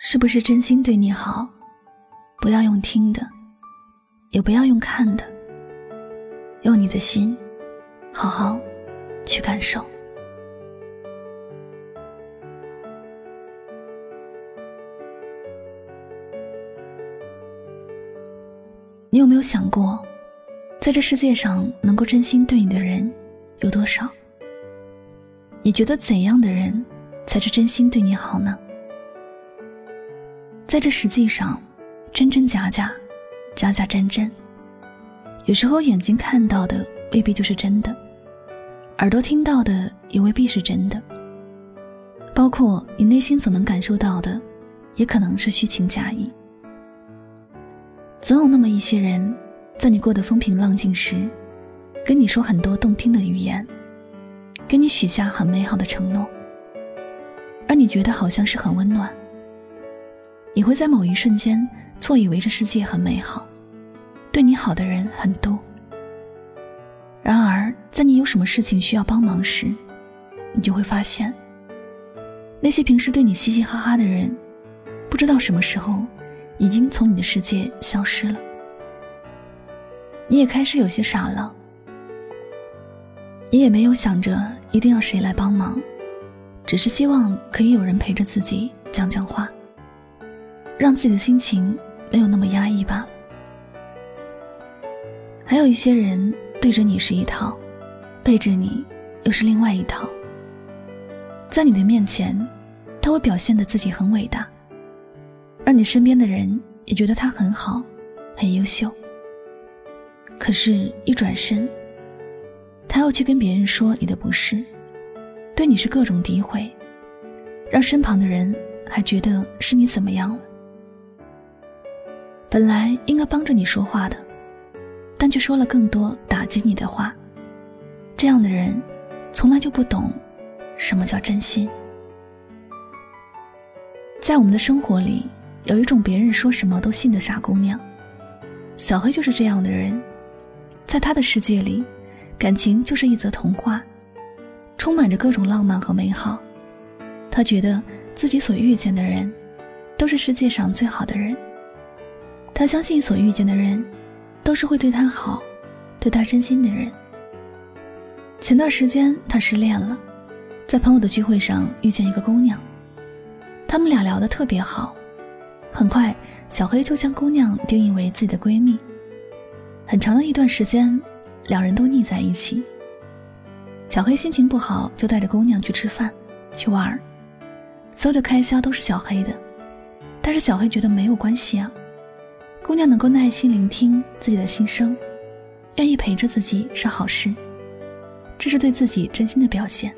是不是真心对你好？不要用听的，也不要用看的，用你的心，好好去感受。你有没有想过，在这世界上能够真心对你的人有多少？你觉得怎样的人才是真心对你好呢？在这实际上，真真假假，假假真真。有时候眼睛看到的未必就是真的，耳朵听到的也未必是真的。包括你内心所能感受到的，也可能是虚情假意。总有那么一些人，在你过得风平浪静时，跟你说很多动听的语言，给你许下很美好的承诺，让你觉得好像是很温暖。你会在某一瞬间错以为这世界很美好，对你好的人很多。然而，在你有什么事情需要帮忙时，你就会发现，那些平时对你嘻嘻哈哈的人，不知道什么时候已经从你的世界消失了。你也开始有些傻了，你也没有想着一定要谁来帮忙，只是希望可以有人陪着自己讲讲话。让自己的心情没有那么压抑吧。还有一些人对着你是一套，背着你又是另外一套。在你的面前，他会表现的自己很伟大，而你身边的人也觉得他很好，很优秀。可是，一转身，他要去跟别人说你的不是，对你是各种诋毁，让身旁的人还觉得是你怎么样了。本来应该帮着你说话的，但却说了更多打击你的话。这样的人，从来就不懂什么叫真心。在我们的生活里，有一种别人说什么都信的傻姑娘，小黑就是这样的人。在他的世界里，感情就是一则童话，充满着各种浪漫和美好。他觉得自己所遇见的人，都是世界上最好的人。他相信所遇见的人，都是会对他好、对他真心的人。前段时间他失恋了，在朋友的聚会上遇见一个姑娘，他们俩聊得特别好。很快，小黑就将姑娘定义为自己的闺蜜。很长的一段时间，两人都腻在一起。小黑心情不好，就带着姑娘去吃饭、去玩儿，所有的开销都是小黑的。但是小黑觉得没有关系啊。姑娘能够耐心聆听自己的心声，愿意陪着自己是好事，这是对自己真心的表现。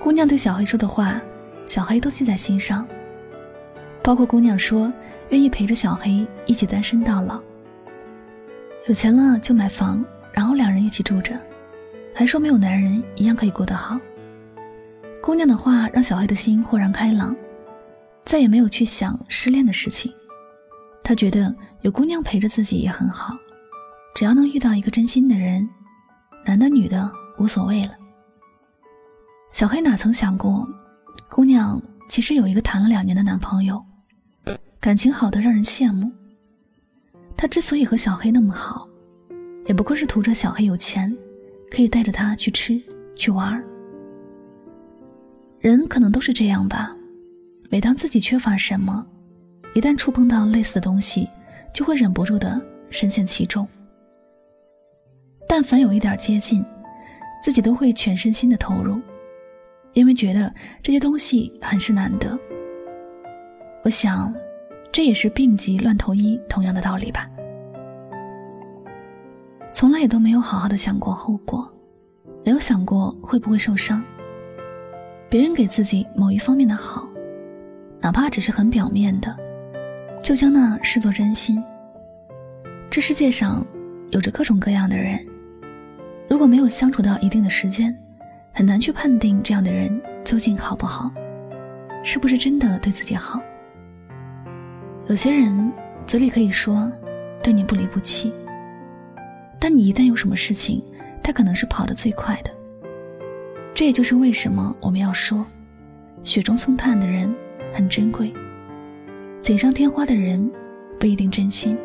姑娘对小黑说的话，小黑都记在心上。包括姑娘说愿意陪着小黑一起单身到老，有钱了就买房，然后两人一起住着，还说没有男人一样可以过得好。姑娘的话让小黑的心豁然开朗，再也没有去想失恋的事情。他觉得有姑娘陪着自己也很好，只要能遇到一个真心的人，男的女的无所谓了。小黑哪曾想过，姑娘其实有一个谈了两年的男朋友，感情好的让人羡慕。他之所以和小黑那么好，也不过是图着小黑有钱，可以带着他去吃去玩。人可能都是这样吧，每当自己缺乏什么。一旦触碰到类似的东西，就会忍不住的深陷其中。但凡有一点接近，自己都会全身心的投入，因为觉得这些东西很是难得。我想，这也是病急乱投医同样的道理吧。从来也都没有好好的想过后果，没有想过会不会受伤。别人给自己某一方面的好，哪怕只是很表面的。就将那视作真心。这世界上有着各种各样的人，如果没有相处到一定的时间，很难去判定这样的人究竟好不好，是不是真的对自己好。有些人嘴里可以说对你不离不弃，但你一旦有什么事情，他可能是跑得最快的。这也就是为什么我们要说，雪中送炭的人很珍贵。锦上添花的人不一定真心。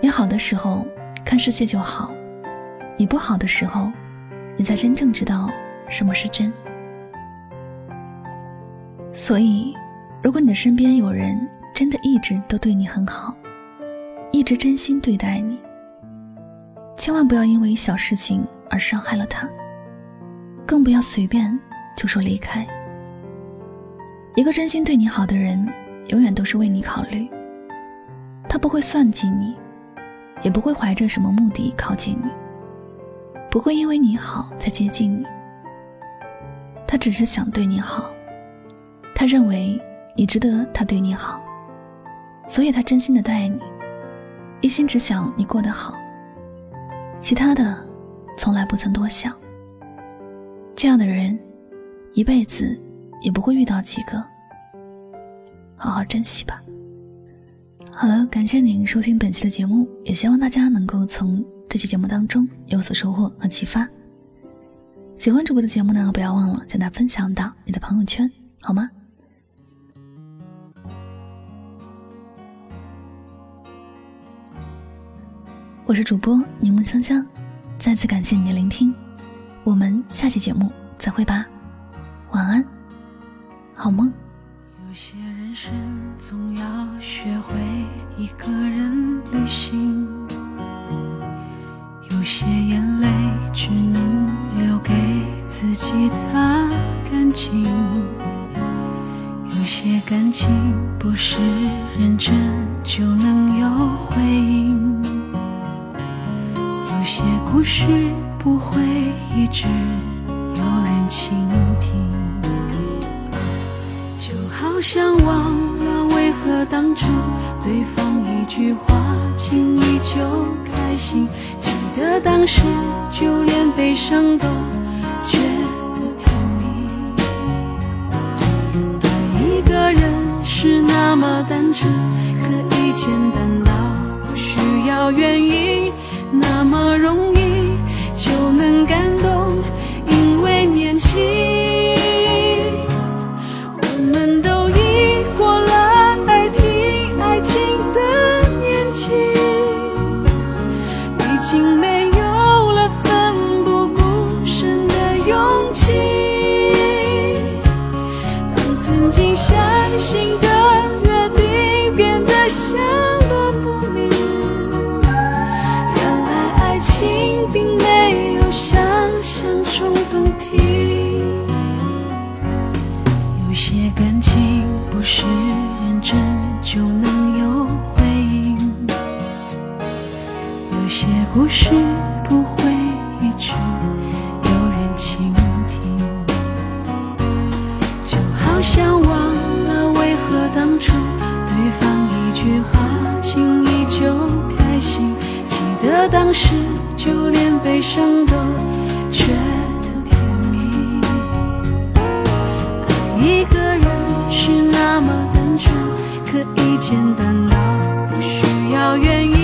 你好的时候看世界就好，你不好的时候，你才真正知道什么是真。所以，如果你的身边有人真的一直都对你很好，一直真心对待你，千万不要因为小事情而伤害了他，更不要随便就说离开。一个真心对你好的人，永远都是为你考虑，他不会算计你，也不会怀着什么目的靠近你，不会因为你好才接近你，他只是想对你好。他认为你值得他对你好，所以他真心的待你，一心只想你过得好，其他的从来不曾多想。这样的人，一辈子也不会遇到几个。好好珍惜吧。好了，感谢您收听本期的节目，也希望大家能够从这期节目当中有所收获和启发。喜欢主播的节目呢，不要忘了将它分享到你的朋友圈，好吗？我是主播柠檬香香，再次感谢你的聆听，我们下期节目再会吧，晚安，好梦。生总要学会一个人旅行，有些眼泪只能留给自己擦干净，有些感情不是认真就能有回应。有些故事不会一直有人倾听，想忘了为何当初对方一句话轻易就开心，记得当时就连悲伤都觉得甜蜜。爱一个人是那么单纯，可以简单到不需要原因。曾经相信的约定变得下落不明原来爱情并没有想象中动听有些感情不是认真就能有回应有些故事不会当时就连悲伤都觉得甜蜜。爱一个人是那么单纯，可以简单到不需要原因，